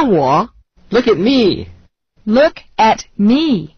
看我，look at me. Look at me.